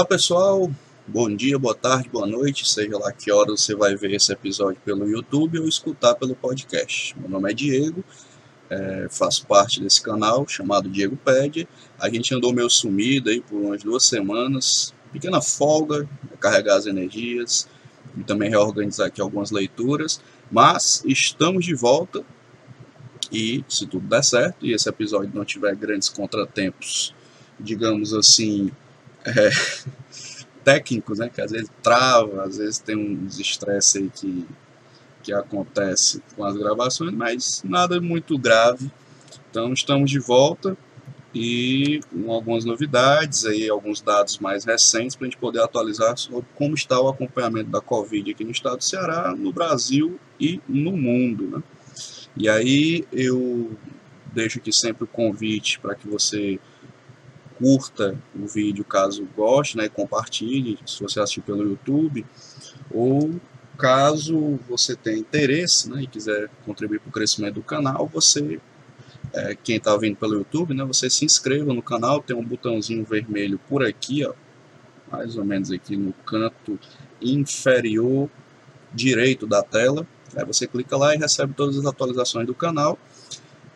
Olá pessoal, bom dia, boa tarde, boa noite, seja lá que hora você vai ver esse episódio pelo YouTube ou escutar pelo podcast. Meu nome é Diego, é, faço parte desse canal chamado Diego Pede. A gente andou meio sumido aí por umas duas semanas, pequena folga, carregar as energias e também reorganizar aqui algumas leituras, mas estamos de volta e se tudo der certo e esse episódio não tiver grandes contratempos, digamos assim, é, técnicos, né, que às vezes trava, às vezes tem uns estresse aí que, que acontece com as gravações, mas nada muito grave. Então estamos de volta e com algumas novidades aí, alguns dados mais recentes para a gente poder atualizar sobre como está o acompanhamento da Covid aqui no estado do Ceará, no Brasil e no mundo, né? E aí eu deixo aqui sempre o convite para que você curta o vídeo caso goste, né, compartilhe se você assistir pelo YouTube, ou caso você tenha interesse né, e quiser contribuir para o crescimento do canal, você, é, quem está vindo pelo YouTube, né, você se inscreva no canal, tem um botãozinho vermelho por aqui, ó, mais ou menos aqui no canto inferior direito da tela, aí você clica lá e recebe todas as atualizações do canal,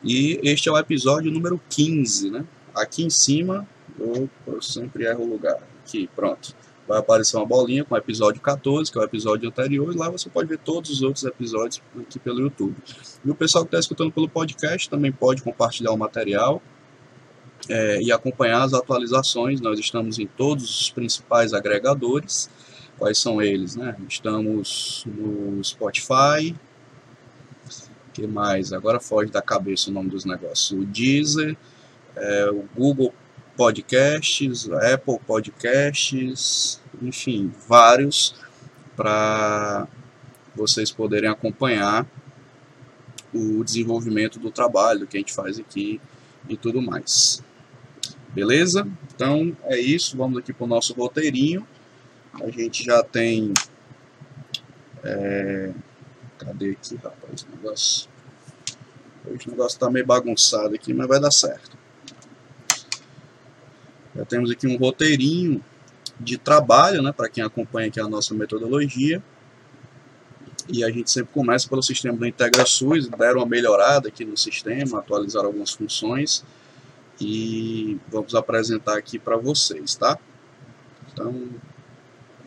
e este é o episódio número 15, né? Aqui em cima Opa, eu sempre erro o lugar. Aqui, pronto. Vai aparecer uma bolinha com o episódio 14, que é o episódio anterior, e lá você pode ver todos os outros episódios aqui pelo YouTube. E o pessoal que está escutando pelo podcast também pode compartilhar o material é, e acompanhar as atualizações. Nós estamos em todos os principais agregadores. Quais são eles? Né? Estamos no Spotify. que mais? Agora foge da cabeça o nome dos negócios. O Deezer, é, o Google podcasts, Apple Podcasts, enfim, vários para vocês poderem acompanhar o desenvolvimento do trabalho que a gente faz aqui e tudo mais. Beleza? Então é isso, vamos aqui para o nosso roteirinho. A gente já tem. É, cadê aqui, rapaz? O negócio. O negócio está meio bagunçado aqui, mas vai dar certo. Já temos aqui um roteirinho de trabalho, né, para quem acompanha aqui a nossa metodologia. E a gente sempre começa pelo sistema do IntegraSUS, deram uma melhorada aqui no sistema, atualizaram algumas funções e vamos apresentar aqui para vocês, tá? Então,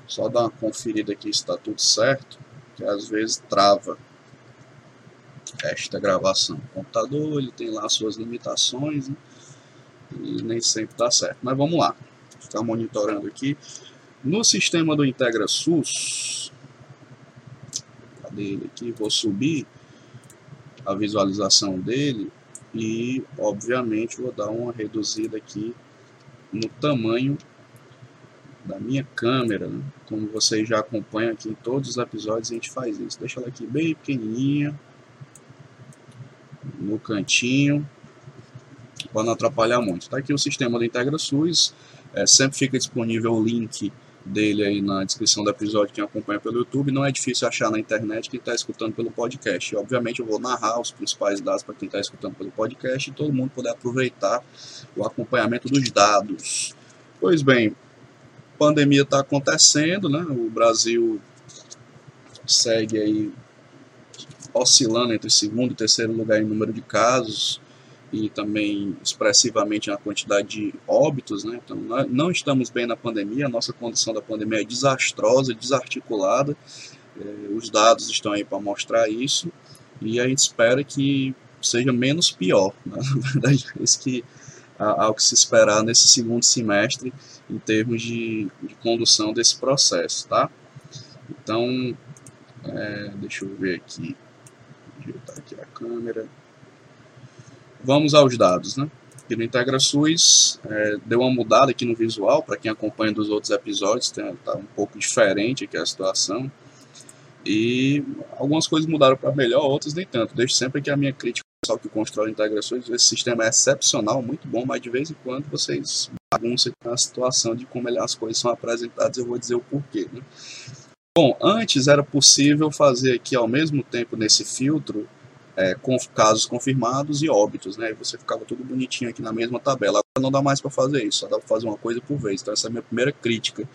só dar uma conferida aqui se está tudo certo, que às vezes trava esta gravação. O computador ele tem lá suas limitações, né? E nem sempre dá certo. Mas vamos lá, ficar monitorando aqui. No sistema do IntegraSUS, cadê ele aqui? Vou subir a visualização dele e, obviamente, vou dar uma reduzida aqui no tamanho da minha câmera, né? como vocês já acompanham aqui em todos os episódios a gente faz isso. Deixa ela aqui bem pequenininha, no cantinho, para não atrapalhar muito. Está aqui o sistema do IntegraSUS, é, sempre fica disponível o link dele aí na descrição do episódio, quem acompanha pelo YouTube, não é difícil achar na internet quem está escutando pelo podcast. Obviamente eu vou narrar os principais dados para quem está escutando pelo podcast e todo mundo poder aproveitar o acompanhamento dos dados. Pois bem, pandemia está acontecendo, né? o Brasil segue aí oscilando entre segundo e terceiro lugar em número de casos, e também expressivamente na quantidade de óbitos, né? Então, não estamos bem na pandemia, a nossa condição da pandemia é desastrosa, desarticulada, é, os dados estão aí para mostrar isso, e a gente espera que seja menos pior, né? na verdade é isso que há o que se esperar nesse segundo semestre em termos de, de condução desse processo, tá? Então, é, deixa eu ver aqui, ajeitar aqui a câmera, Vamos aos dados, né? Aqui no IntegraSUS é, deu uma mudada aqui no visual, para quem acompanha dos outros episódios, está um pouco diferente aqui a situação. E algumas coisas mudaram para melhor, outras nem tanto. Deixo sempre que a minha crítica pessoal que constrói integrações, esse sistema é excepcional, muito bom, mas de vez em quando vocês bagunçam com a situação de como as coisas são apresentadas, eu vou dizer o porquê. Né? Bom, antes era possível fazer aqui ao mesmo tempo nesse filtro é, com casos confirmados e óbitos, né? Você ficava tudo bonitinho aqui na mesma tabela. Agora não dá mais para fazer isso, só dá para fazer uma coisa por vez. Então essa é a minha primeira crítica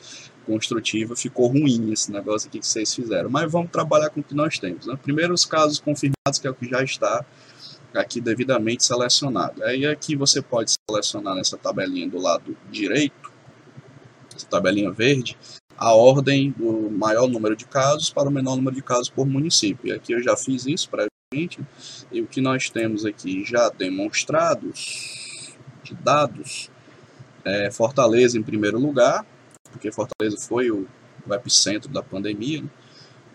construtiva. Ficou ruim esse negócio aqui que vocês fizeram. Mas vamos trabalhar com o que nós temos. Né? Primeiro os casos confirmados, que é o que já está aqui devidamente selecionado. Aí aqui você pode selecionar nessa tabelinha do lado direito, essa tabelinha verde, a ordem do maior número de casos para o menor número de casos por município. E aqui eu já fiz isso previamente, e o que nós temos aqui já demonstrados de dados, é Fortaleza em primeiro lugar, porque Fortaleza foi o, o epicentro da pandemia, né,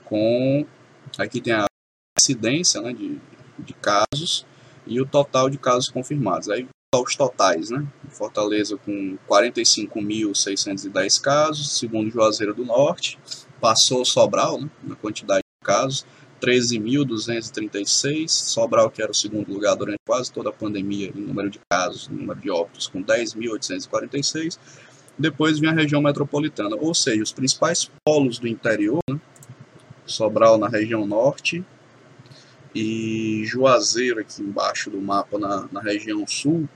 com aqui tem a incidência né, de, de casos e o total de casos confirmados. Aí os totais, né? Fortaleza com 45.610 casos, segundo Juazeiro do Norte, passou Sobral né, na quantidade de casos, 13.236, Sobral que era o segundo lugar durante quase toda a pandemia em número de casos, número de óbitos, com 10.846, depois vinha a região metropolitana, ou seja, os principais polos do interior, né, Sobral na região norte, e Juazeiro aqui embaixo do mapa na, na região sul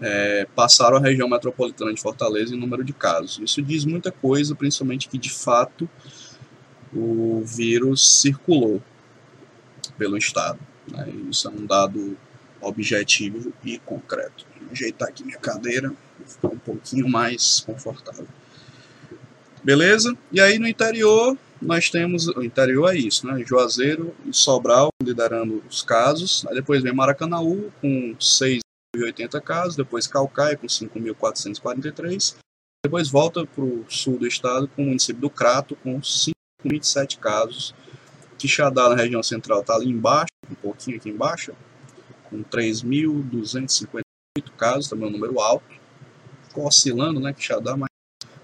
é, passaram a região metropolitana de Fortaleza em número de casos. Isso diz muita coisa, principalmente que de fato o vírus circulou pelo estado. Né? Isso é um dado objetivo e concreto. Vou ajeitar aqui minha cadeira, ficar um pouquinho mais confortável. Beleza? E aí no interior nós temos, o interior é isso, né? Juazeiro e Sobral liderando os casos. Aí depois vem Maracanaú com 6.080 casos, depois Calcaia com 5.443. Depois volta para o sul do estado com o município do Crato com 5.027 casos. Quixadá na região central está ali embaixo, um pouquinho aqui embaixo, com 3.258 casos, também um número alto. Ficou oscilando, né, Quixadá, mas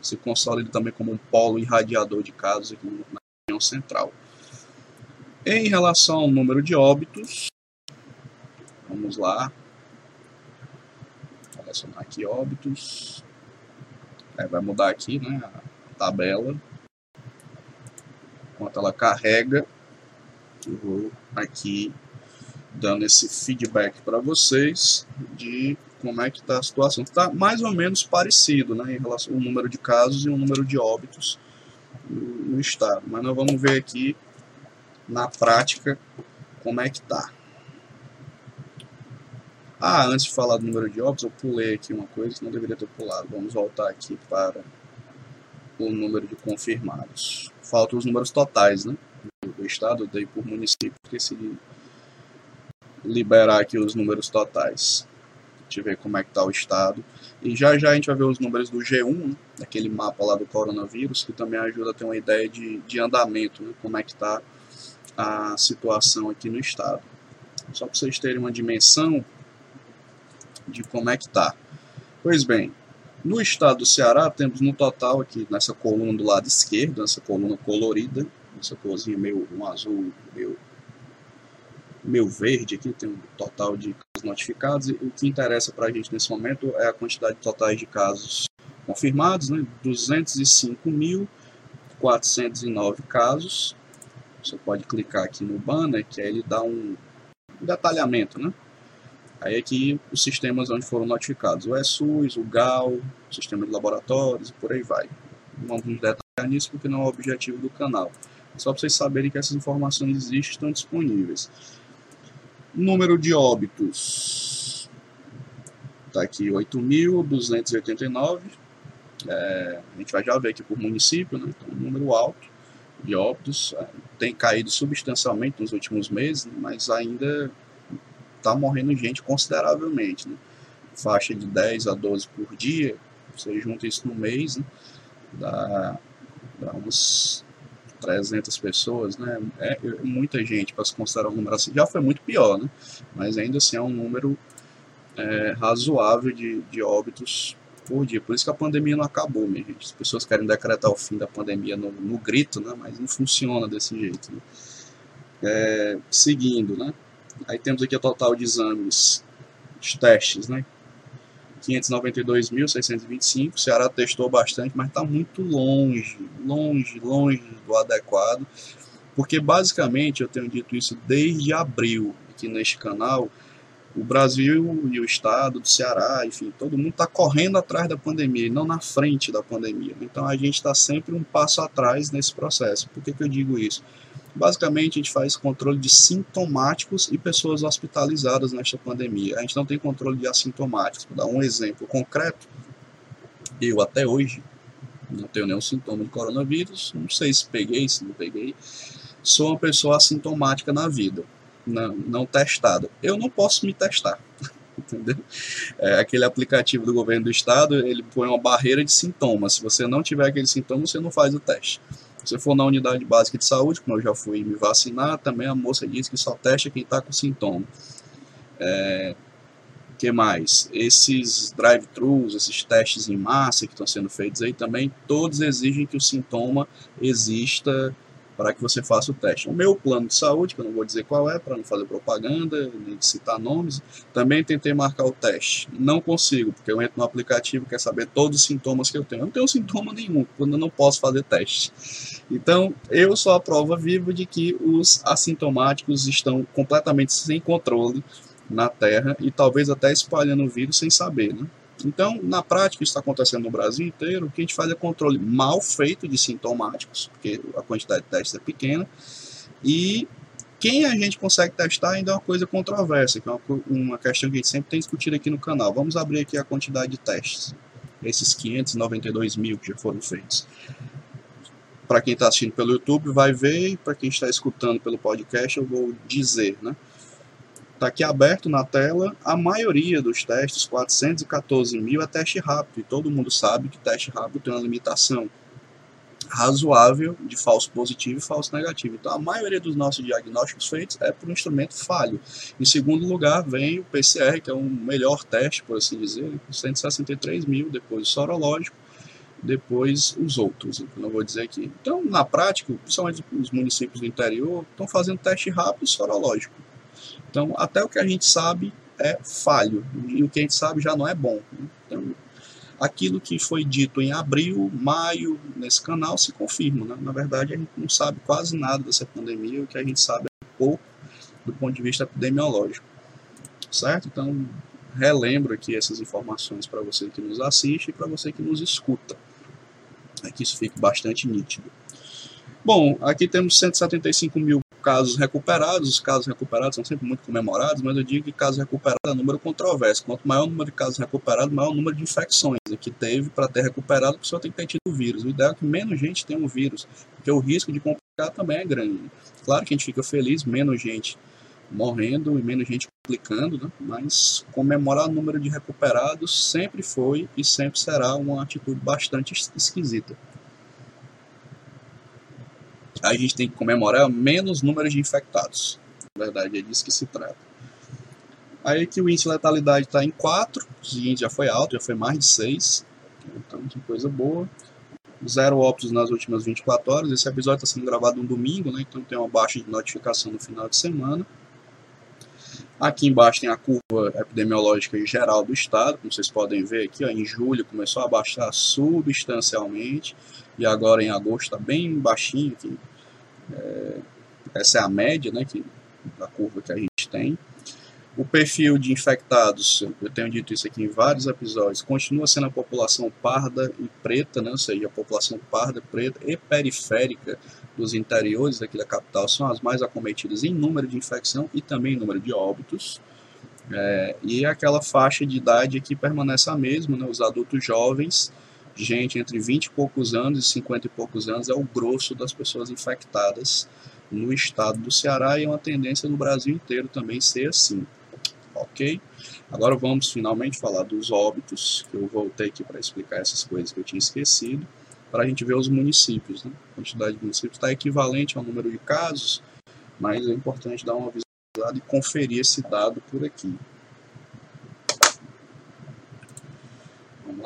se consolida também como um polo irradiador de casos aqui na região central. Em relação ao número de óbitos, vamos lá, selecionar aqui óbitos, é, vai mudar aqui né, a tabela, enquanto ela carrega, eu vou aqui dando esse feedback para vocês de como é que está a situação. Está mais ou menos parecido né, em relação ao número de casos e o número de óbitos no, estado. Mas nós vamos ver aqui na prática como é que está. Ah, antes de falar do número de óbitos, eu pulei aqui uma coisa que não deveria ter pulado. Vamos voltar aqui para o número de confirmados. Faltam os números totais, né? Do estado, eu dei por município, esqueci liberar aqui os números totais gente ver como é que está o estado. E já já a gente vai ver os números do G1, né, aquele mapa lá do coronavírus, que também ajuda a ter uma ideia de, de andamento, né, como é que está a situação aqui no estado. Só para vocês terem uma dimensão de como é que está. Pois bem, no estado do Ceará temos no total aqui nessa coluna do lado esquerdo, nessa coluna colorida, essa corzinha meio um azul meio meu verde aqui, tem um total de casos notificados, e o que interessa para a gente nesse momento é a quantidade total de casos confirmados, né? 205.409 casos. Você pode clicar aqui no banner, que aí ele dá um detalhamento, né? Aí aqui os sistemas onde foram notificados, o ESUS, o GAL, o sistema de laboratórios e por aí vai. Não vamos detalhar nisso porque não é o objetivo do canal. Só para vocês saberem que essas informações existem estão disponíveis. Número de óbitos. Está aqui 8.289. É, a gente vai já ver aqui por município, né? então um número alto de óbitos. É, tem caído substancialmente nos últimos meses, mas ainda está morrendo gente consideravelmente. Né? Faixa de 10 a 12 por dia, você junta isso no mês, né? dá, dá uns 300 pessoas, né? É, é muita gente para se considerar um número assim. Já foi muito pior, né? Mas ainda assim é um número é, razoável de, de óbitos por dia. Por isso que a pandemia não acabou, minha gente. As pessoas querem decretar o fim da pandemia no, no grito, né? Mas não funciona desse jeito. Né? É, seguindo, né? Aí temos aqui o total de exames, de testes, né? 592.625. O Ceará testou bastante, mas está muito longe, longe, longe do adequado. Porque basicamente eu tenho dito isso desde abril aqui neste canal. O Brasil e o estado do Ceará, enfim, todo mundo está correndo atrás da pandemia e não na frente da pandemia. Então a gente está sempre um passo atrás nesse processo. Por que, que eu digo isso? Basicamente, a gente faz controle de sintomáticos e pessoas hospitalizadas nesta pandemia. A gente não tem controle de assintomáticos. Vou dar um exemplo concreto. Eu, até hoje, não tenho nenhum sintoma de coronavírus. Não sei se peguei, se não peguei. Sou uma pessoa assintomática na vida, não, não testada. Eu não posso me testar. Entendeu? É, aquele aplicativo do governo do estado, ele põe uma barreira de sintomas. Se você não tiver aquele sintoma, você não faz o teste. Se for na unidade básica de saúde, como eu já fui me vacinar, também a moça diz que só testa quem está com sintoma. É, que mais? Esses drive-thrus, esses testes em massa que estão sendo feitos aí também, todos exigem que o sintoma exista para que você faça o teste. O meu plano de saúde, que eu não vou dizer qual é, para não fazer propaganda, nem citar nomes, também tentei marcar o teste. Não consigo, porque eu entro no aplicativo e quer saber todos os sintomas que eu tenho. Eu não tenho sintoma nenhum, quando eu não posso fazer teste. Então, eu sou a prova viva de que os assintomáticos estão completamente sem controle na Terra e talvez até espalhando o vírus sem saber, né? Então, na prática, isso está acontecendo no Brasil inteiro. O que a gente faz é controle mal feito de sintomáticos, porque a quantidade de testes é pequena. E quem a gente consegue testar ainda é uma coisa controversa, que é uma, uma questão que a gente sempre tem discutido aqui no canal. Vamos abrir aqui a quantidade de testes. Esses 592 mil que já foram feitos. Para quem está assistindo pelo YouTube, vai ver. Para quem está escutando pelo podcast, eu vou dizer, né? Está aqui aberto na tela. A maioria dos testes, 414 mil, é teste rápido. E todo mundo sabe que teste rápido tem uma limitação razoável de falso positivo e falso negativo. Então, a maioria dos nossos diagnósticos feitos é por um instrumento falho. Em segundo lugar, vem o PCR, que é o melhor teste, por assim dizer, com 163 mil, depois o sorológico, depois os outros, não vou dizer aqui. Então, na prática, principalmente os municípios do interior, estão fazendo teste rápido e sorológico. Então, até o que a gente sabe é falho, e o que a gente sabe já não é bom. Então, aquilo que foi dito em abril, maio, nesse canal, se confirma. Né? Na verdade, a gente não sabe quase nada dessa pandemia, o que a gente sabe é pouco do ponto de vista epidemiológico. Certo? Então, relembro aqui essas informações para você que nos assiste e para você que nos escuta. Aqui isso fica bastante nítido. Bom, aqui temos 175 mil casos recuperados, os casos recuperados são sempre muito comemorados, mas eu digo que casos recuperados é número controverso. Quanto maior o número de casos recuperados, maior o número de infecções que teve para ter recuperado, a pessoa tem que ter tido o vírus. O ideal é que menos gente tenha o vírus, porque o risco de complicar também é grande. Claro que a gente fica feliz, menos gente morrendo e menos gente complicando, né? mas comemorar o número de recuperados sempre foi e sempre será uma atitude bastante esquisita a gente tem que comemorar menos números de infectados. Na verdade, é disso que se trata. Aí que o índice de letalidade está em 4, o seguinte já foi alto, já foi mais de 6. Então, que coisa boa. Zero óbitos nas últimas 24 horas. Esse episódio está sendo gravado no domingo, né? então tem uma baixa de notificação no final de semana. Aqui embaixo tem a curva epidemiológica geral do estado, como vocês podem ver aqui, ó, em julho começou a baixar substancialmente e agora em agosto está bem baixinho aqui. É, essa é a média né, que, da curva que a gente tem. O perfil de infectados, eu tenho dito isso aqui em vários episódios, continua sendo a população parda e preta, né, ou seja, a população parda, preta e periférica dos interiores aqui da capital são as mais acometidas em número de infecção e também em número de óbitos. É, e aquela faixa de idade aqui permanece a mesma, né, os adultos jovens, gente entre 20 e poucos anos e 50 e poucos anos é o grosso das pessoas infectadas no estado do Ceará e é uma tendência no Brasil inteiro também ser assim. Ok? Agora vamos finalmente falar dos óbitos, que eu voltei aqui para explicar essas coisas que eu tinha esquecido, para a gente ver os municípios. Né? A quantidade de municípios está equivalente ao número de casos, mas é importante dar uma visualizada e conferir esse dado por aqui.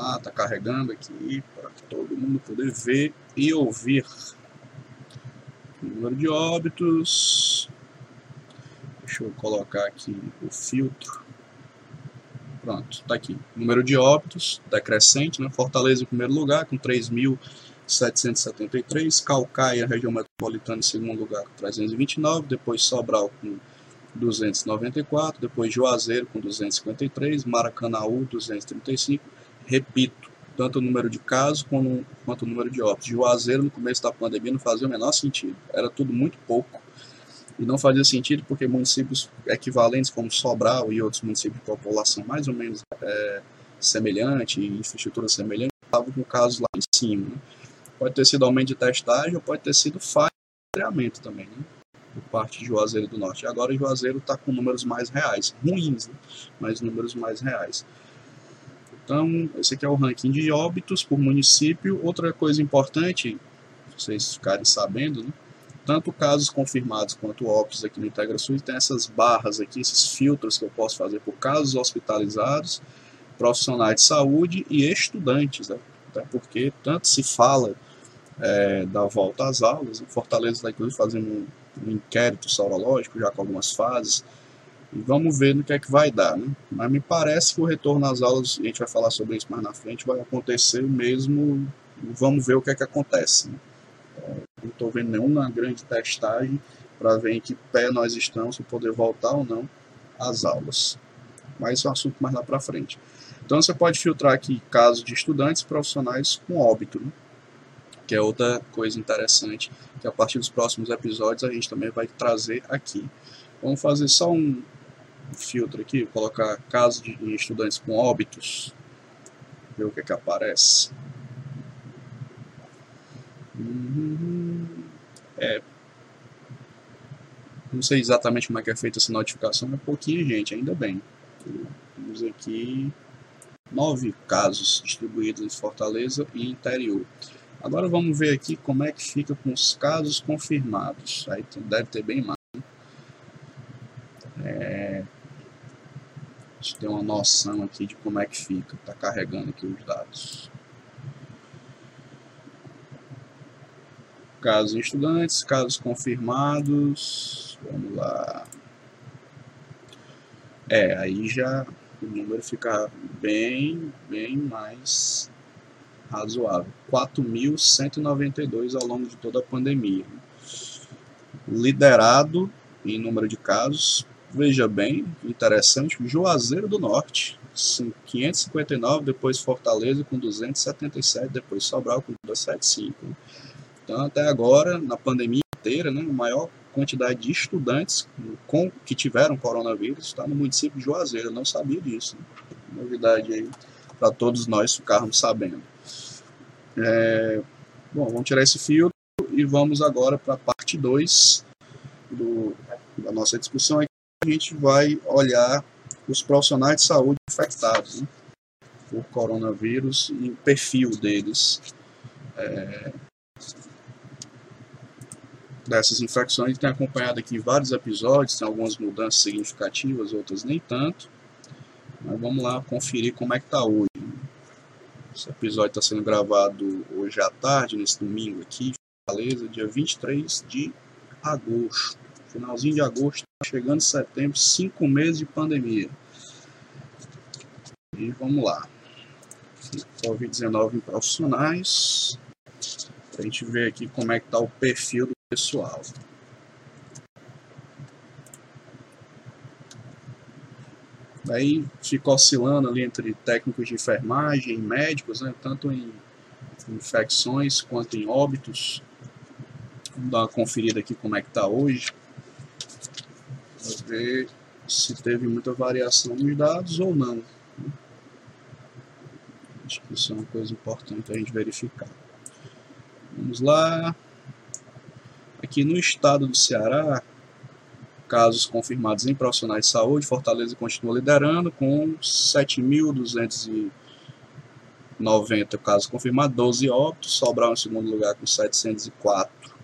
Lá, está carregando aqui para todo mundo poder ver e ouvir. Número de óbitos. Deixa eu colocar aqui o filtro. Pronto, está aqui. Número de óbitos decrescente, né? Fortaleza em primeiro lugar, com 3.000 773, Calcaia, região metropolitana, em segundo lugar, com 329, depois Sobral com 294, depois Juazeiro com 253, Maracanaú 235, repito, tanto o número de casos quanto o número de óbitos. Juazeiro, no começo da pandemia, não fazia o menor sentido, era tudo muito pouco, e não fazia sentido porque municípios equivalentes como Sobral e outros municípios de população mais ou menos é, semelhante, infraestrutura semelhante, estavam com casos lá em cima. Né? Pode ter sido aumento de testagem ou pode ter sido falha de rastreamento também, né? Por parte de Juazeiro do Norte. Agora Juazeiro está com números mais reais, ruins, né? mas números mais reais. Então, esse aqui é o ranking de óbitos por município. Outra coisa importante, vocês ficarem sabendo, né? tanto casos confirmados quanto óbitos aqui no IntegraSUS, tem essas barras aqui, esses filtros que eu posso fazer por casos hospitalizados, profissionais de saúde e estudantes, né? Até porque tanto se fala é, da volta às aulas. Fortaleza está inclusive fazendo um, um, inquérito sorológico já com algumas fases. E vamos ver no que é que vai dar. Né? Mas me parece que o retorno às aulas, a gente vai falar sobre isso mais na frente, vai acontecer mesmo. Vamos ver o que é que acontece. Né? É, não estou vendo nenhuma grande testagem para ver em que pé nós estamos para poder voltar ou não às aulas. Mas isso é um assunto mais lá para frente. Então você pode filtrar aqui casos de estudantes profissionais com óbito. Né? que é outra coisa interessante, que a partir dos próximos episódios a gente também vai trazer aqui. Vamos fazer só um filtro aqui, colocar casos de estudantes com óbitos, ver o que, é que aparece. É, não sei exatamente como é que é feita essa notificação, mas pouquinho gente, ainda bem. Temos aqui nove casos distribuídos em Fortaleza e interior. Agora vamos ver aqui como é que fica com os casos confirmados. Aí deve ter bem mais. É... Deixa eu ter uma noção aqui de como é que fica. Está carregando aqui os dados. Casos estudantes, casos confirmados. Vamos lá. É, aí já o número fica bem, bem mais razoável. 4.192 ao longo de toda a pandemia. Liderado em número de casos, veja bem, interessante, Juazeiro do Norte, 559, depois Fortaleza com 277, depois Sobral com 275. Então, até agora, na pandemia inteira, né, a maior quantidade de estudantes com, que tiveram coronavírus está no município de Juazeiro. Eu não sabia disso. Né? Novidade aí para todos nós ficarmos sabendo. É, bom, vamos tirar esse filtro e vamos agora para a parte 2 da nossa discussão. A gente vai olhar os profissionais de saúde infectados né, por coronavírus e o perfil deles. É, dessas infecções. Tem acompanhado aqui vários episódios, tem algumas mudanças significativas, outras nem tanto. Mas vamos lá conferir como é que está hoje. Esse episódio está sendo gravado hoje à tarde, nesse domingo aqui, Fortaleza, dia 23 de agosto. Finalzinho de agosto, tá chegando setembro, cinco meses de pandemia. E vamos lá. Covid-19 em profissionais. A gente ver aqui como é que está o perfil do pessoal. Daí fica oscilando ali entre técnicos de enfermagem, médicos, né, tanto em infecções quanto em óbitos. Vamos dar uma conferida aqui como é que está hoje. Para ver se teve muita variação nos dados ou não. Acho que isso é uma coisa importante a gente verificar. Vamos lá. Aqui no estado do Ceará, casos confirmados em profissionais de saúde, Fortaleza continua liderando com 7.290 casos confirmados, 12 óbitos, Sobral em segundo lugar com 704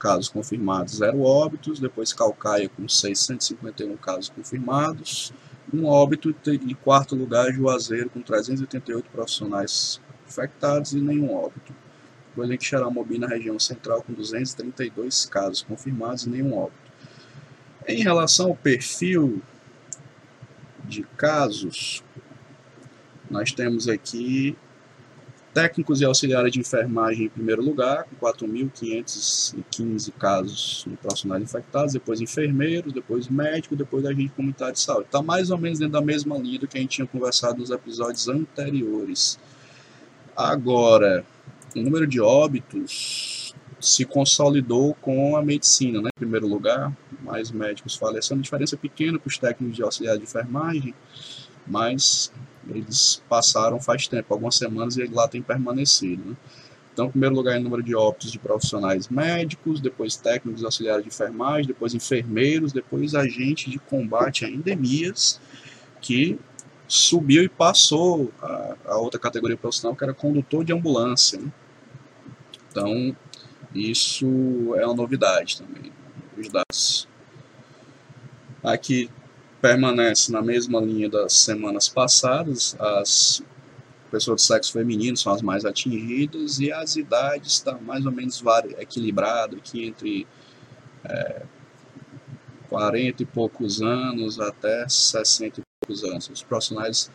casos confirmados, 0 óbitos, depois Calcaia com 651 casos confirmados, um óbito e quarto lugar Juazeiro com 388 profissionais infectados e nenhum óbito. Depois a gente Xaramobim na região central com 232 casos confirmados e nenhum óbito. Em relação ao perfil de casos, nós temos aqui Técnicos e auxiliares de enfermagem em primeiro lugar, com 4.515 casos de profissionais infectados, depois enfermeiros, depois médicos, depois agente comunitário de saúde. Está mais ou menos dentro da mesma linha do que a gente tinha conversado nos episódios anteriores. Agora, o número de óbitos se consolidou com a medicina, né? em primeiro lugar, mais médicos falecendo, diferença pequena para os técnicos de auxiliar de enfermagem, mas eles passaram faz tempo, algumas semanas, e lá tem permanecido. Né? Então, em primeiro lugar, em número de óbitos de profissionais médicos, depois técnicos auxiliares de enfermagem, depois enfermeiros, depois agentes de combate a endemias, que subiu e passou a, a outra categoria profissional, que era condutor de ambulância. Né? Então, isso é uma novidade também, os dados. Aqui permanece na mesma linha das semanas passadas. As pessoas de sexo feminino são as mais atingidas e as idades estão tá mais ou menos equilibrado aqui entre é, 40 e poucos anos até 60 e poucos anos. Os profissionais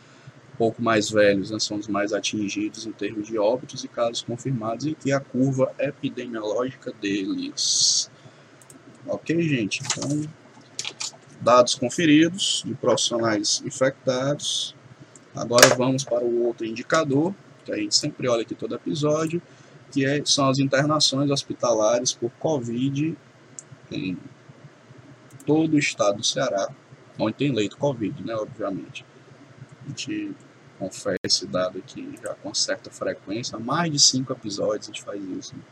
um pouco mais velhos né, são os mais atingidos em termos de óbitos e casos confirmados e aqui a curva epidemiológica deles. Ok, gente? Então, dados conferidos de profissionais infectados. Agora vamos para o outro indicador, que a gente sempre olha aqui todo episódio, que é, são as internações hospitalares por Covid em todo o estado do Ceará, onde tem leito Covid, né, obviamente. A gente confere esse dado aqui já com certa frequência, mais de cinco episódios a gente faz isso. Né?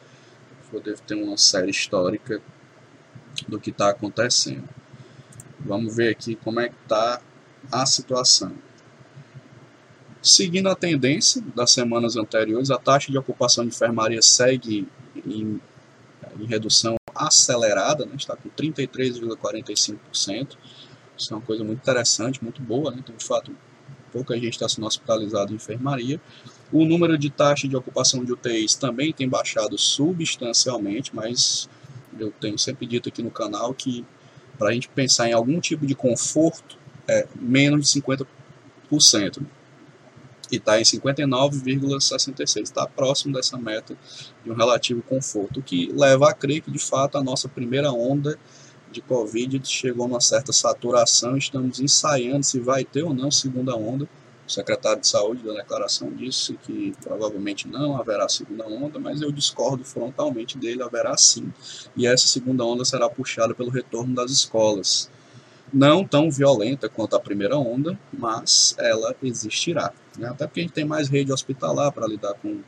Poder ter uma série histórica do que está acontecendo. Vamos ver aqui como é que está a situação. Seguindo a tendência das semanas anteriores, a taxa de ocupação de enfermaria segue em, em redução acelerada, né? está com 33,45%. Isso é uma coisa muito interessante, muito boa. Né? Então, de fato, pouca gente está sendo hospitalizada em enfermaria. O número de taxa de ocupação de UTIs também tem baixado substancialmente, mas eu tenho sempre dito aqui no canal que para a gente pensar em algum tipo de conforto, é menos de 50%. E está em 59,66%. Está próximo dessa meta de um relativo conforto, o que leva a crer que, de fato, a nossa primeira onda de Covid chegou a uma certa saturação. Estamos ensaiando se vai ter ou não segunda onda o secretário de Saúde da declaração disse que provavelmente não haverá segunda onda, mas eu discordo frontalmente dele, haverá sim. E essa segunda onda será puxada pelo retorno das escolas. Não tão violenta quanto a primeira onda, mas ela existirá. Né? Até porque a gente tem mais rede hospitalar para lidar com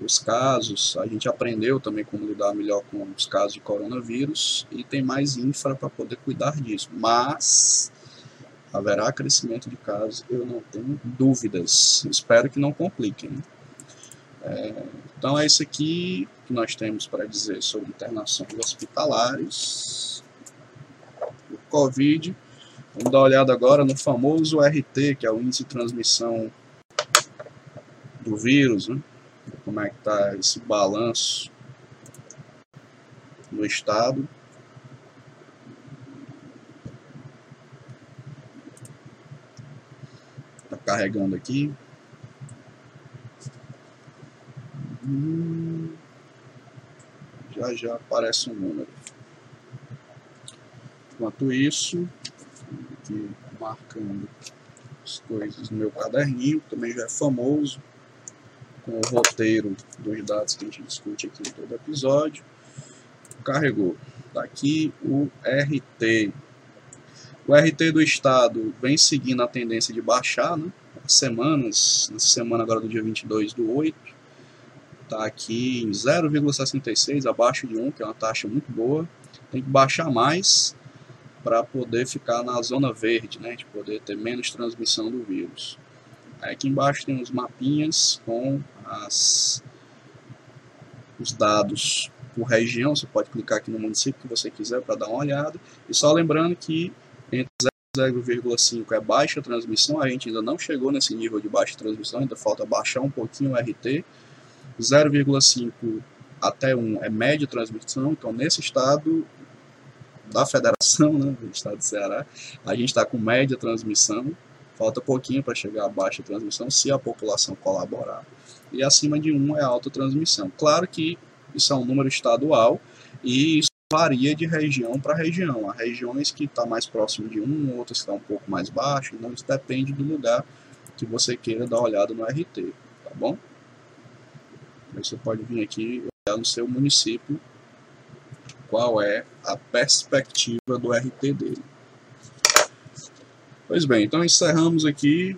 os casos, a gente aprendeu também como lidar melhor com os casos de coronavírus e tem mais infra para poder cuidar disso. Mas haverá crescimento de casos, eu não tenho dúvidas. Espero que não compliquem. É, então é isso aqui que nós temos para dizer sobre internações hospitalares, o Covid. Vamos dar uma olhada agora no famoso RT, que é o índice de transmissão do vírus, né? como é que está esse balanço no estado. Carregando aqui. Hum, já já aparece um número. Enquanto isso, aqui marcando as coisas no meu caderninho, que também já é famoso, com o roteiro dos dados que a gente discute aqui em todo episódio. Carregou. Daqui tá o RT, o RT do Estado vem seguindo a tendência de baixar, né? Semanas, nessa semana agora do dia 22 do 8, está aqui em 0,66, abaixo de 1, que é uma taxa muito boa. Tem que baixar mais para poder ficar na zona verde, né? De poder ter menos transmissão do vírus. Aí aqui embaixo tem os mapinhas com as, os dados por região. Você pode clicar aqui no município que você quiser para dar uma olhada. E só lembrando que entre 0,5 é baixa transmissão, a gente ainda não chegou nesse nível de baixa transmissão, ainda falta baixar um pouquinho o RT. 0,5 até 1 é média transmissão, então nesse estado da federação, né, do estado do Ceará, a gente está com média transmissão. falta pouquinho para chegar a baixa transmissão se a população colaborar. E acima de 1 é alta transmissão. Claro que isso é um número estadual e varia de região para região. Há regiões que está mais próximo de 1, outras que estão tá um pouco mais baixo, então isso depende do lugar que você queira dar uma olhada no RT, tá bom? Aí você pode vir aqui olhar no seu município qual é a perspectiva do RT dele. Pois bem, então encerramos aqui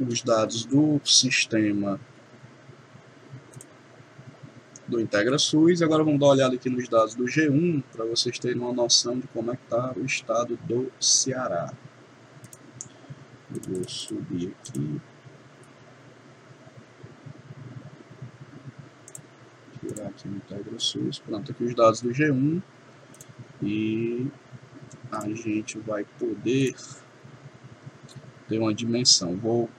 os dados do sistema do IntegraSUS. Agora vamos dar uma olhada aqui nos dados do G1 para vocês terem uma noção de como é que está o estado do Ceará. Eu vou subir aqui. Tirar aqui no IntegraSUS. Pronto, aqui os dados do G1. E a gente vai poder ter uma dimensão. Vou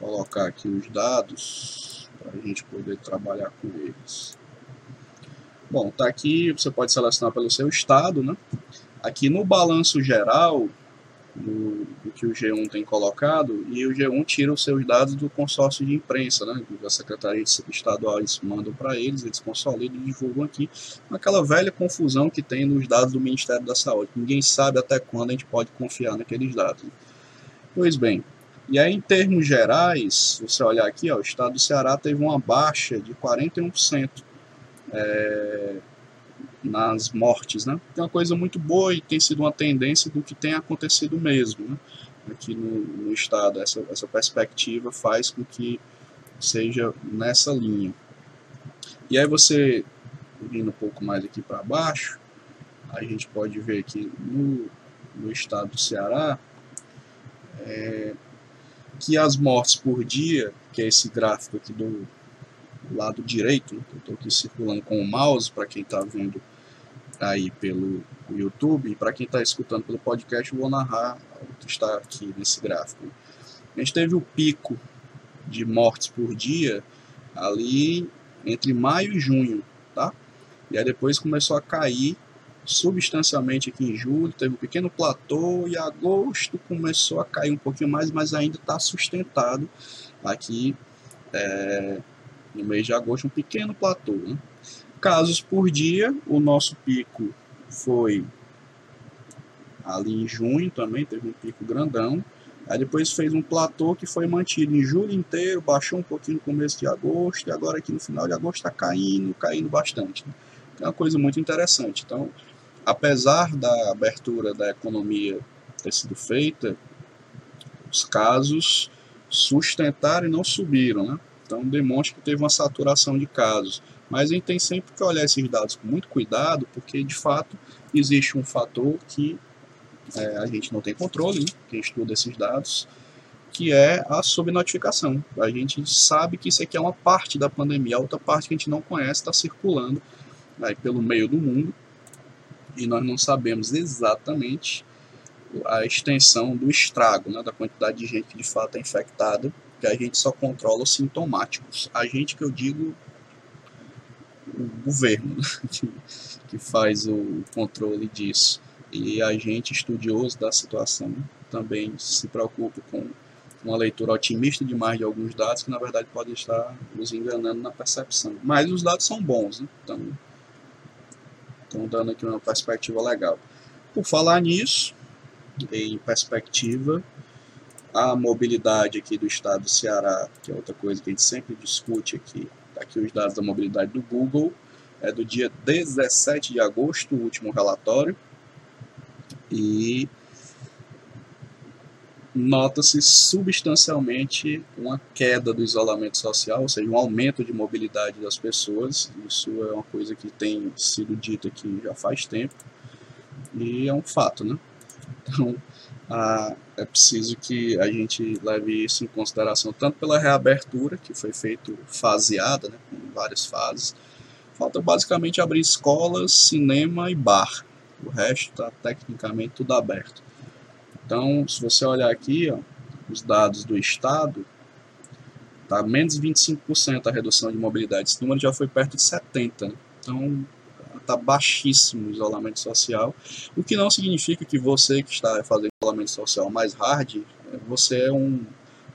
colocar aqui os dados para a gente poder trabalhar com eles. Bom, tá aqui, você pode selecionar pelo seu estado, né? Aqui no balanço geral, do, que o G1 tem colocado, e o G1 tira os seus dados do consórcio de imprensa, né, da Secretaria Estadual, eles mandam para eles, eles consolidam e divulgam aqui, aquela velha confusão que tem nos dados do Ministério da Saúde. Ninguém sabe até quando a gente pode confiar naqueles dados. Pois bem, e aí em termos gerais, você olhar aqui, ó, o estado do Ceará teve uma baixa de 41%. É, nas mortes, né? É uma coisa muito boa e tem sido uma tendência do que tem acontecido mesmo, né? Aqui no, no estado, essa, essa perspectiva faz com que seja nessa linha. E aí você, vindo um pouco mais aqui para baixo, a gente pode ver aqui no, no estado do Ceará, é, que as mortes por dia, que é esse gráfico aqui do, lado direito, né, eu estou aqui circulando com o mouse para quem está vendo aí pelo YouTube, para quem está escutando pelo podcast, eu vou narrar o que está aqui nesse gráfico. A gente teve o pico de mortes por dia ali entre maio e junho, tá? E aí depois começou a cair substancialmente aqui em julho, teve um pequeno platô e agosto começou a cair um pouquinho mais, mas ainda está sustentado aqui é, no mês de agosto, um pequeno platô. Né? Casos por dia, o nosso pico foi ali em junho também, teve um pico grandão. Aí depois fez um platô que foi mantido em julho inteiro, baixou um pouquinho no começo de agosto, e agora aqui no final de agosto está caindo, caindo bastante. Né? É uma coisa muito interessante. Então, apesar da abertura da economia ter sido feita, os casos sustentaram e não subiram, né? Então demonstra que teve uma saturação de casos. Mas a gente tem sempre que olhar esses dados com muito cuidado, porque de fato existe um fator que é, a gente não tem controle, né? quem estuda esses dados, que é a subnotificação. A gente sabe que isso aqui é uma parte da pandemia, a outra parte que a gente não conhece está circulando aí pelo meio do mundo e nós não sabemos exatamente a extensão do estrago, né, da quantidade de gente que de fato é infectada, que a gente só controla os sintomáticos. A gente que eu digo o governo né, que, que faz o controle disso. E a gente estudioso da situação também se preocupa com uma leitura otimista demais de alguns dados que na verdade pode estar nos enganando na percepção. Mas os dados são bons, né? então estão dando aqui uma perspectiva legal. Por falar nisso, em perspectiva, a mobilidade aqui do estado do Ceará, que é outra coisa que a gente sempre discute aqui, aqui os dados da mobilidade do Google, é do dia 17 de agosto, o último relatório, e nota-se substancialmente uma queda do isolamento social, ou seja, um aumento de mobilidade das pessoas. Isso é uma coisa que tem sido dita aqui já faz tempo e é um fato, né? Então, ah, é preciso que a gente leve isso em consideração tanto pela reabertura, que foi feito faseada, né, com várias fases. Falta basicamente abrir escolas, cinema e bar. O resto está tecnicamente tudo aberto. Então, se você olhar aqui, ó, os dados do estado, está menos 25% a redução de mobilidade. Esse número já foi perto de 70%. Né? Então, está baixíssimo o isolamento social, o que não significa que você que está fazendo isolamento social mais hard, você é um,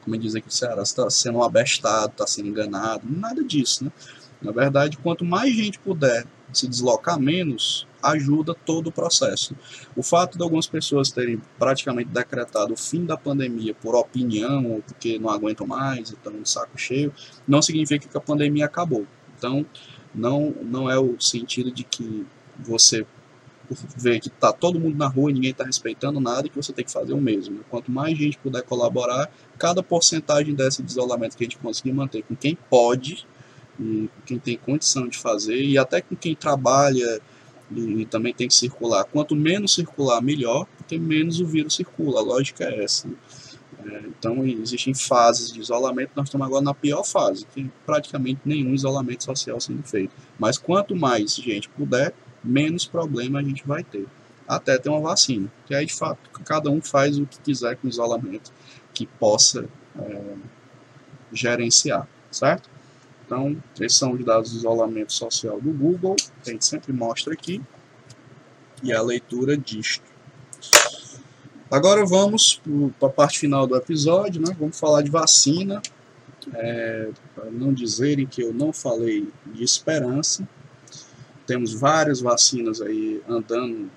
como diz aqui no Ceará, está sendo um abestado, está sendo enganado, nada disso, né? Na verdade, quanto mais gente puder se deslocar menos, ajuda todo o processo. O fato de algumas pessoas terem praticamente decretado o fim da pandemia por opinião ou porque não aguentam mais, estão no saco cheio, não significa que a pandemia acabou. Então, não, não é o sentido de que você vê que está todo mundo na rua e ninguém está respeitando nada e que você tem que fazer o mesmo. Quanto mais gente puder colaborar, cada porcentagem desse de isolamento que a gente conseguir manter com quem pode quem tem condição de fazer e até com quem trabalha e, e também tem que circular. Quanto menos circular, melhor, porque menos o vírus circula. A lógica é essa. Né? É, então, existem fases de isolamento, nós estamos agora na pior fase, que praticamente nenhum isolamento social sendo feito. Mas quanto mais gente puder, menos problema a gente vai ter. Até ter uma vacina. Que aí, de fato, cada um faz o que quiser com isolamento que possa é, gerenciar, certo? Então, esses são os dados de isolamento social do Google, a gente sempre mostra aqui, e a leitura disto. Agora vamos para a parte final do episódio, né? vamos falar de vacina, é, para não dizerem que eu não falei de esperança. Temos várias vacinas aí andando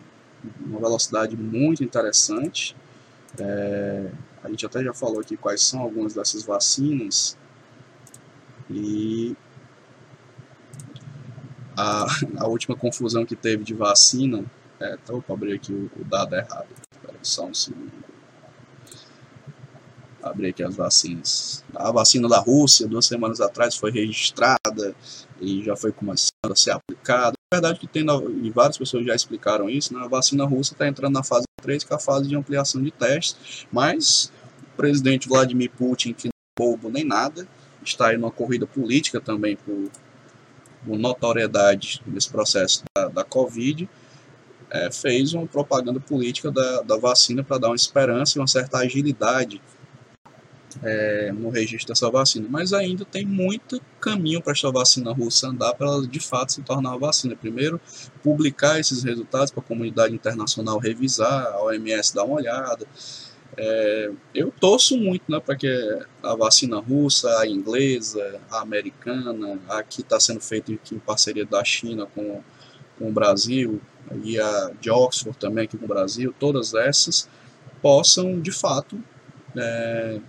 uma velocidade muito interessante. É, a gente até já falou aqui quais são algumas dessas vacinas. E a, a última confusão que teve de vacina. É, então, eu abrir aqui o, o dado errado. Espera só um segundo. Abrir aqui as vacinas. A vacina da Rússia, duas semanas atrás, foi registrada e já foi começando a ser aplicada. É verdade que tem, e várias pessoas já explicaram isso, né? a vacina russa está entrando na fase 3, que é a fase de ampliação de testes, mas o presidente Vladimir Putin, que não é bobo nem nada, está aí numa corrida política também por, por notoriedade nesse processo da, da Covid, é, fez uma propaganda política da, da vacina para dar uma esperança e uma certa agilidade é, no registro dessa vacina. Mas ainda tem muito caminho para essa vacina russa andar para ela de fato se tornar uma vacina. Primeiro, publicar esses resultados para a comunidade internacional revisar, a OMS dar uma olhada. É, eu torço muito né, para que a vacina russa, a inglesa, a americana, a que está sendo feita em parceria da China com, com o Brasil, e a de Oxford também aqui com o Brasil, todas essas possam de fato é,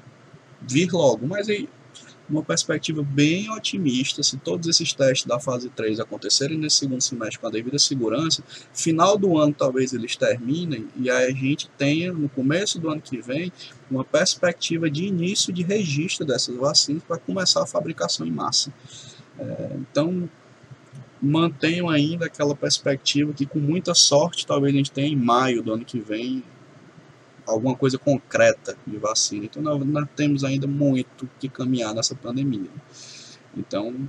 vir logo. Mas aí, uma perspectiva bem otimista, se todos esses testes da fase 3 acontecerem nesse segundo semestre com a devida segurança, final do ano talvez eles terminem e a gente tenha, no começo do ano que vem, uma perspectiva de início de registro dessas vacinas para começar a fabricação em massa. É, então, mantenham ainda aquela perspectiva que, com muita sorte, talvez a gente tenha em maio do ano que vem alguma coisa concreta de vacina. Então, nós, nós temos ainda muito que caminhar nessa pandemia. Então,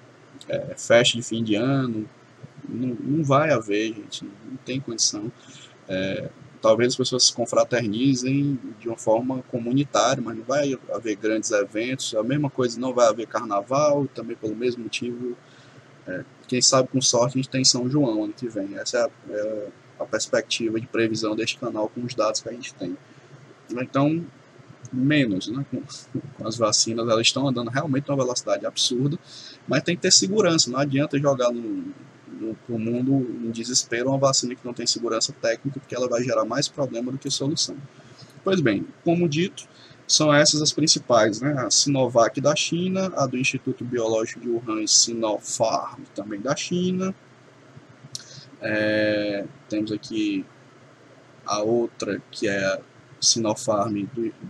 é, festa de fim de ano, não, não vai haver, gente, não tem condição. É, talvez as pessoas se confraternizem de uma forma comunitária, mas não vai haver grandes eventos. A mesma coisa não vai haver carnaval, também pelo mesmo motivo. É, quem sabe com sorte a gente tem São João ano que vem. Essa é a, é a perspectiva de previsão deste canal com os dados que a gente tem. Então, menos, né? Com, as vacinas, elas estão andando realmente numa velocidade absurda, mas tem que ter segurança. Não adianta jogar no, no, no mundo em desespero uma vacina que não tem segurança técnica, porque ela vai gerar mais problema do que solução. Pois bem, como dito, são essas as principais, né? A Sinovac da China, a do Instituto Biológico de Wuhan e Sinopharm também da China. É, temos aqui a outra que é Sinopharm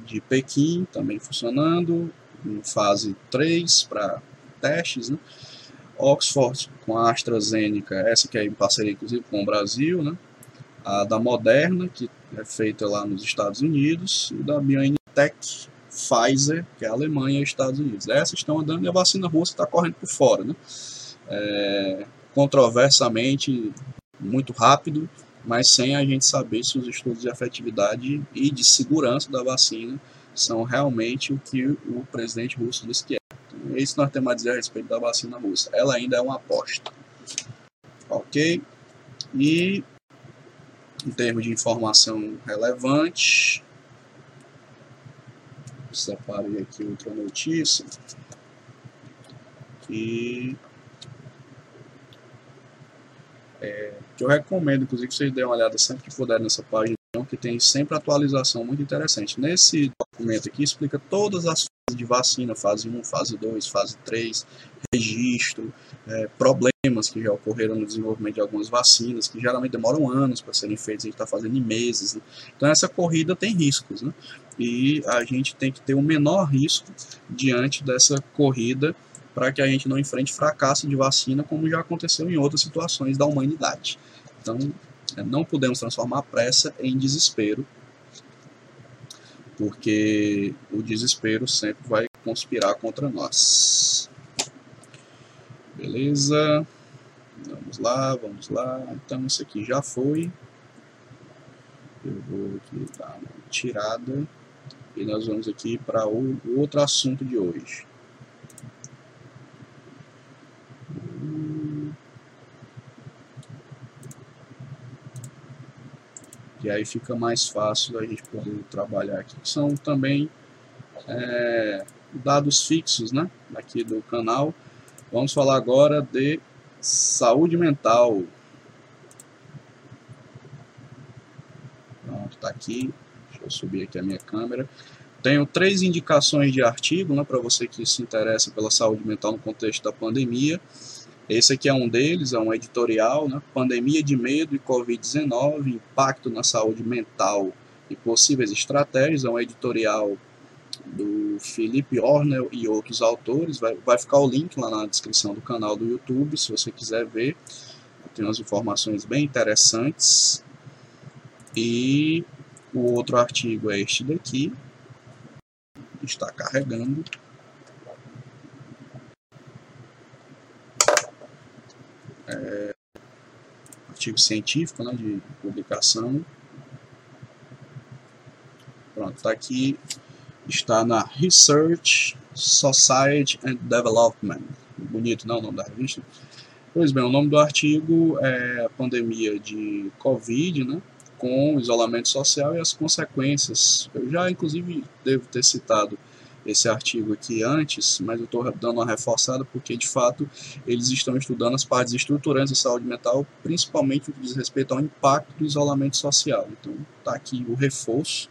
de Pequim também funcionando, em fase 3 para testes, né? Oxford com a AstraZeneca, essa que é em parceria inclusive com o Brasil, né? A da Moderna, que é feita lá nos Estados Unidos, e da BioNTech Pfizer, que é a Alemanha e Estados Unidos. Essas estão andando e a vacina russa está correndo por fora, né? É, controversamente, muito rápido, mas sem a gente saber se os estudos de efetividade e de segurança da vacina são realmente o que o presidente russo disse que é. Então, é isso que nós temos a dizer a respeito da vacina russa. Ela ainda é uma aposta. Ok? E em termos de informação relevante, separei aqui outra notícia que, é, que eu recomendo, inclusive, que vocês deem uma olhada sempre que puder nessa página, que tem sempre atualização muito interessante. Nesse documento aqui explica todas as fases de vacina, fase 1, fase 2, fase 3, registro, é, problemas que já ocorreram no desenvolvimento de algumas vacinas, que geralmente demoram anos para serem feitas, a gente está fazendo em meses. Né? Então essa corrida tem riscos, né? e a gente tem que ter o menor risco diante dessa corrida para que a gente não enfrente fracasso de vacina, como já aconteceu em outras situações da humanidade. Então, é, não podemos transformar a pressa em desespero, porque o desespero sempre vai conspirar contra nós. Beleza? Vamos lá, vamos lá. Então, isso aqui já foi. Eu vou aqui dar uma tirada. E nós vamos aqui para o outro assunto de hoje. E aí fica mais fácil a gente poder trabalhar aqui. São também é, dados fixos, né? Aqui do canal. Vamos falar agora de saúde mental. Pronto, tá aqui. Deixa eu subir aqui a minha câmera. Tenho três indicações de artigo, né, para você que se interessa pela saúde mental no contexto da pandemia. Esse aqui é um deles, é um editorial, né? Pandemia de medo e Covid-19, impacto na saúde mental e possíveis estratégias. É um editorial do Felipe Ornel e outros autores. Vai, vai ficar o link lá na descrição do canal do YouTube, se você quiser ver. Tem umas informações bem interessantes. E o outro artigo é este daqui, está carregando. Artigo científico né, de publicação. Pronto, está aqui, está na Research Society and Development. Bonito, não, o nome da revista? Pois bem, o nome do artigo é a pandemia de Covid, né, com isolamento social e as consequências. Eu já, inclusive, devo ter citado esse artigo aqui antes, mas eu estou dando uma reforçada porque, de fato, eles estão estudando as partes estruturantes da saúde mental, principalmente o que diz respeito ao impacto do isolamento social. Então, está aqui o reforço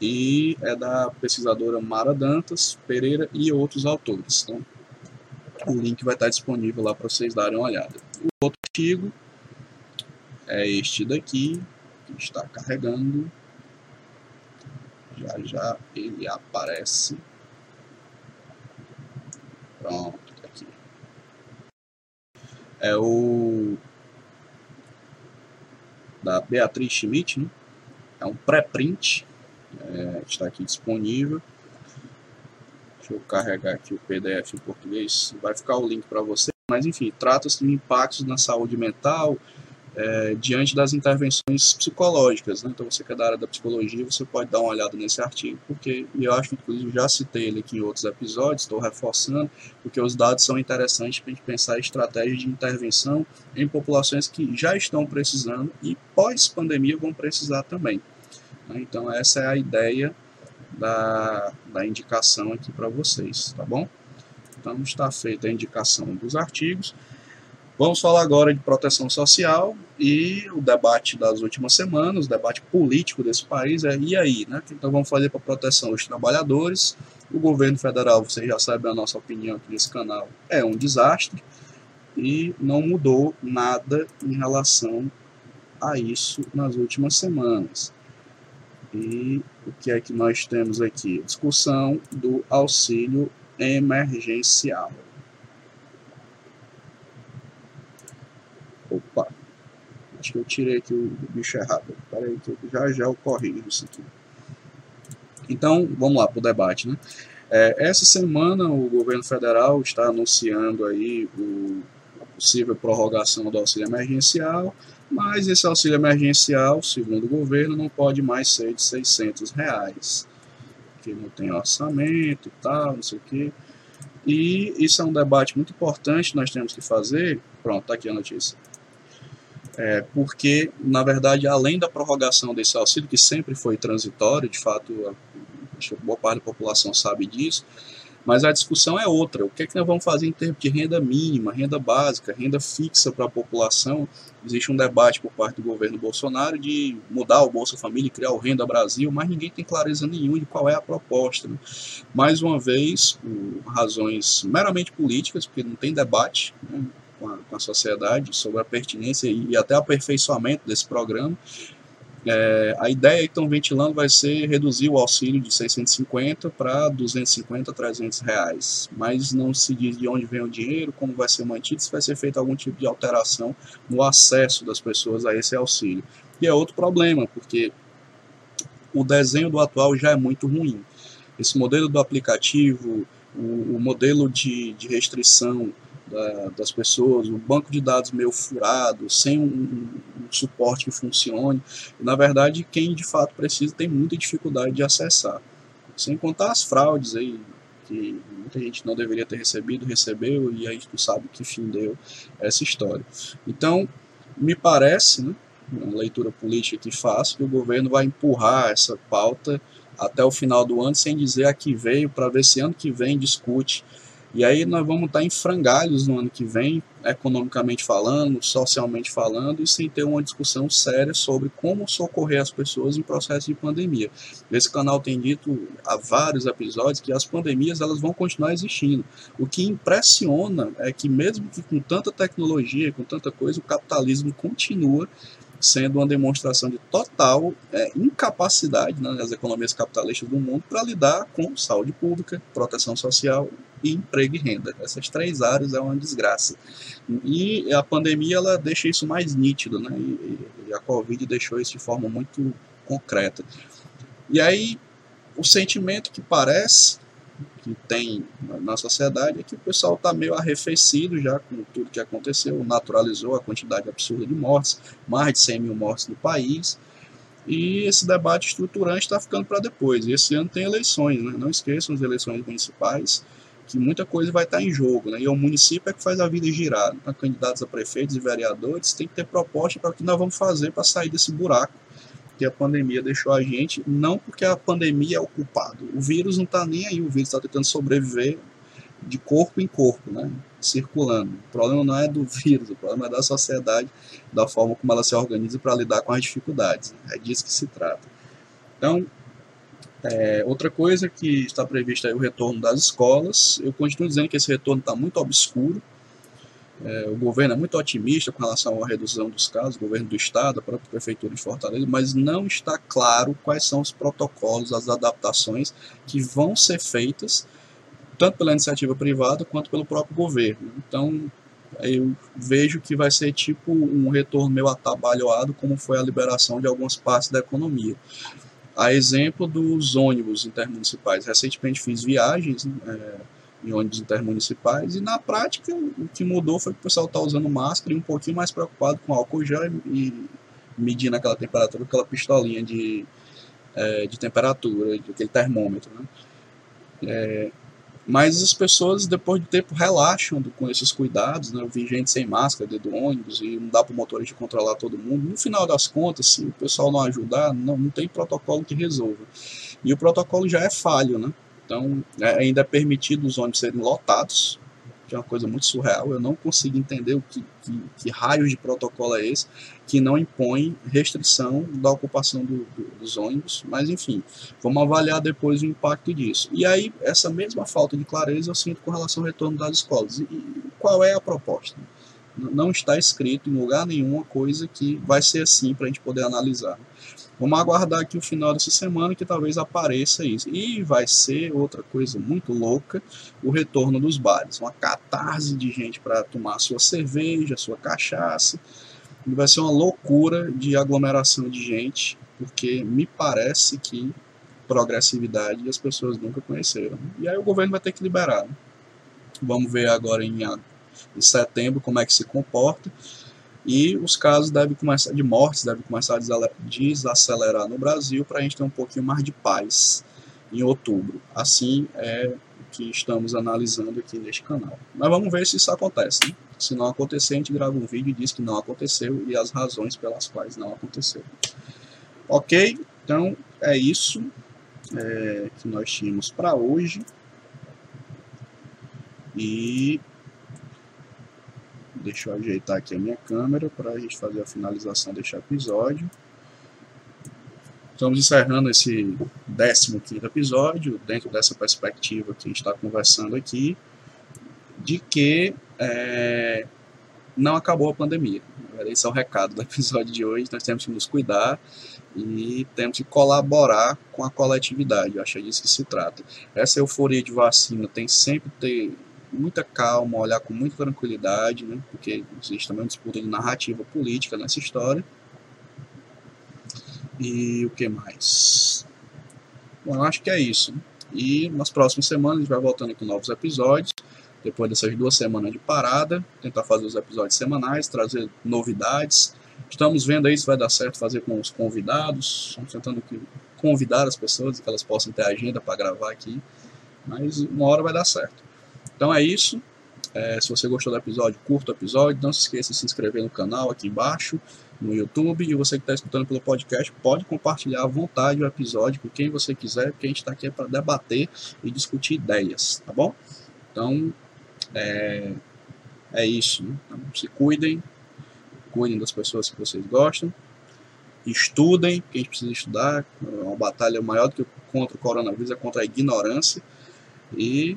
e é da pesquisadora Mara Dantas, Pereira e outros autores. Então, o link vai estar disponível lá para vocês darem uma olhada. O outro artigo é este daqui, que está carregando. Já já ele aparece. Pronto, tá aqui. É o da Beatriz Schmidt, né? É um pré-print, é, está aqui disponível. Deixa eu carregar aqui o PDF em português, vai ficar o link para você. Mas enfim, trata-se de impactos na saúde mental, é, diante das intervenções psicológicas. Né? Então, você que é da área da psicologia, você pode dar uma olhada nesse artigo, porque eu acho que, inclusive, já citei ele aqui em outros episódios, estou reforçando, porque os dados são interessantes para a gente pensar estratégias de intervenção em populações que já estão precisando e pós-pandemia vão precisar também. Né? Então, essa é a ideia da, da indicação aqui para vocês, tá bom? Então, está feita a indicação dos artigos. Vamos falar agora de proteção social e o debate das últimas semanas, o debate político desse país é e aí, né? Então vamos fazer para proteção dos trabalhadores. O governo federal, vocês já sabem a nossa opinião aqui nesse canal, é um desastre e não mudou nada em relação a isso nas últimas semanas. E o que é que nós temos aqui? Discussão do auxílio emergencial. Opa, acho que eu tirei aqui o bicho errado. Espera aí, que já já eu corrijo isso aqui. Então, vamos lá para o debate, né? É, essa semana o governo federal está anunciando aí o, a possível prorrogação do auxílio emergencial, mas esse auxílio emergencial, segundo o governo, não pode mais ser de 600 reais, porque não tem orçamento e tal, não sei o quê. E isso é um debate muito importante, nós temos que fazer. Pronto, está aqui a notícia é, porque, na verdade, além da prorrogação desse auxílio, que sempre foi transitório, de fato, acho que boa parte da população sabe disso, mas a discussão é outra. O que é que nós vamos fazer em termos de renda mínima, renda básica, renda fixa para a população? Existe um debate por parte do governo Bolsonaro de mudar o Bolsa Família e criar o Renda Brasil, mas ninguém tem clareza nenhuma de qual é a proposta. Né? Mais uma vez, por razões meramente políticas, porque não tem debate né, com, a, com a sociedade sobre a pertinência e até aperfeiçoamento desse programa, é, a ideia que estão ventilando vai ser reduzir o auxílio de 650 para 250, 300 reais. Mas não se diz de onde vem o dinheiro, como vai ser mantido, se vai ser feita algum tipo de alteração no acesso das pessoas a esse auxílio. E é outro problema, porque o desenho do atual já é muito ruim. Esse modelo do aplicativo, o, o modelo de, de restrição da, das pessoas, o banco de dados meio furado, sem um, um, suporte que funcione. E, na verdade, quem de fato precisa tem muita dificuldade de acessar. Sem contar as fraudes aí, que muita gente não deveria ter recebido, recebeu, e a gente não sabe que fim deu essa história. Então, me parece, né, uma leitura política que faço, que o governo vai empurrar essa pauta até o final do ano, sem dizer a que veio, para ver se ano que vem discute e aí nós vamos estar em frangalhos no ano que vem, economicamente falando, socialmente falando, e sem ter uma discussão séria sobre como socorrer as pessoas em processo de pandemia. Esse canal tem dito há vários episódios que as pandemias elas vão continuar existindo. O que impressiona é que mesmo que com tanta tecnologia, com tanta coisa, o capitalismo continua sendo uma demonstração de total é, incapacidade né, das economias capitalistas do mundo para lidar com saúde pública, proteção social e emprego e renda. Essas três áreas é uma desgraça. E a pandemia ela deixa isso mais nítido, né? E, e a Covid deixou isso de forma muito concreta. E aí, o sentimento que parece que tem na sociedade é que o pessoal está meio arrefecido já com tudo que aconteceu, naturalizou a quantidade absurda de mortes, mais de 100 mil mortes no país, e esse debate estruturante está ficando para depois. Esse ano tem eleições, né? não esqueçam as eleições municipais, que muita coisa vai estar em jogo, né? E o município é que faz a vida girar. Então, candidatos a prefeitos e vereadores tem que ter proposta para o que nós vamos fazer para sair desse buraco que a pandemia deixou a gente, não porque a pandemia é o culpado. O vírus não está nem aí, o vírus está tentando sobreviver de corpo em corpo, né? circulando. O problema não é do vírus, o problema é da sociedade, da forma como ela se organiza para lidar com as dificuldades. É disso que se trata. Então, é, outra coisa que está prevista é o retorno das escolas. Eu continuo dizendo que esse retorno está muito obscuro. É, o governo é muito otimista com relação à redução dos casos, o governo do estado, a própria prefeitura de Fortaleza, mas não está claro quais são os protocolos, as adaptações que vão ser feitas, tanto pela iniciativa privada quanto pelo próprio governo. Então, eu vejo que vai ser tipo um retorno meio atabalhoado, como foi a liberação de algumas partes da economia. A exemplo dos ônibus intermunicipais. Recentemente fiz viagens é, em ônibus intermunicipais e na prática o que mudou foi que o pessoal está usando máscara e um pouquinho mais preocupado com álcool gel e medindo aquela temperatura, aquela pistolinha de, é, de temperatura, aquele termômetro. Né? É, mas as pessoas, depois de tempo, relaxam com esses cuidados. Né? Eu vi gente sem máscara dentro do ônibus e não dá para o motorista controlar todo mundo. No final das contas, se o pessoal não ajudar, não, não tem protocolo que resolva. E o protocolo já é falho, né? Então, é, ainda é permitido os ônibus serem lotados, que é uma coisa muito surreal. Eu não consigo entender o que, que, que raio de protocolo é esse que não impõe restrição da ocupação do, do, dos ônibus, mas enfim, vamos avaliar depois o impacto disso. E aí, essa mesma falta de clareza eu sinto com relação ao retorno das escolas. E, e qual é a proposta? Não está escrito em lugar nenhum coisa que vai ser assim para a gente poder analisar. Vamos aguardar aqui o final dessa semana que talvez apareça isso. E vai ser outra coisa muito louca, o retorno dos bares. Uma catarse de gente para tomar sua cerveja, sua cachaça, e vai ser uma loucura de aglomeração de gente, porque me parece que progressividade as pessoas nunca conheceram. E aí o governo vai ter que liberar. Né? Vamos ver agora em, em setembro como é que se comporta. E os casos devem começar de mortes devem começar a desacelerar no Brasil para a gente ter um pouquinho mais de paz em outubro. Assim é o que estamos analisando aqui neste canal. Mas vamos ver se isso acontece. Né? Se não acontecer, a gente grava um vídeo e diz que não aconteceu e as razões pelas quais não aconteceu. Ok? Então é isso. é, que nós tínhamos para hoje. E deixa eu ajeitar aqui a minha câmera para a gente fazer a finalização deste episódio. Estamos encerrando esse 15 episódio, dentro dessa perspectiva que a gente está conversando aqui, de que é, não acabou a pandemia. Esse é o recado do episódio de hoje. Nós temos que nos cuidar e temos que colaborar com a coletividade. Eu acho que é disso que se trata. Essa euforia de vacina tem sempre ter muita calma, olhar com muita tranquilidade, né? porque existe também uma disputa de narrativa política nessa história. E o que mais? Bom, eu acho que é isso. E nas próximas semanas a gente vai voltando com novos episódios depois dessas duas semanas de parada, tentar fazer os episódios semanais, trazer novidades. Estamos vendo aí se vai dar certo fazer com os convidados, estamos tentando convidar as pessoas que elas possam ter agenda para gravar aqui, mas uma hora vai dar certo. Então é isso. É, se você gostou do episódio, curta o episódio. Não se esqueça de se inscrever no canal aqui embaixo, no YouTube. E você que está escutando pelo podcast, pode compartilhar à vontade o episódio com quem você quiser, porque a gente está aqui para debater e discutir ideias, tá bom? Então, é, é isso. Né? Então, se cuidem, cuidem das pessoas que vocês gostam, estudem, que a gente precisa estudar. É uma batalha maior do que contra o coronavírus, é contra a ignorância. E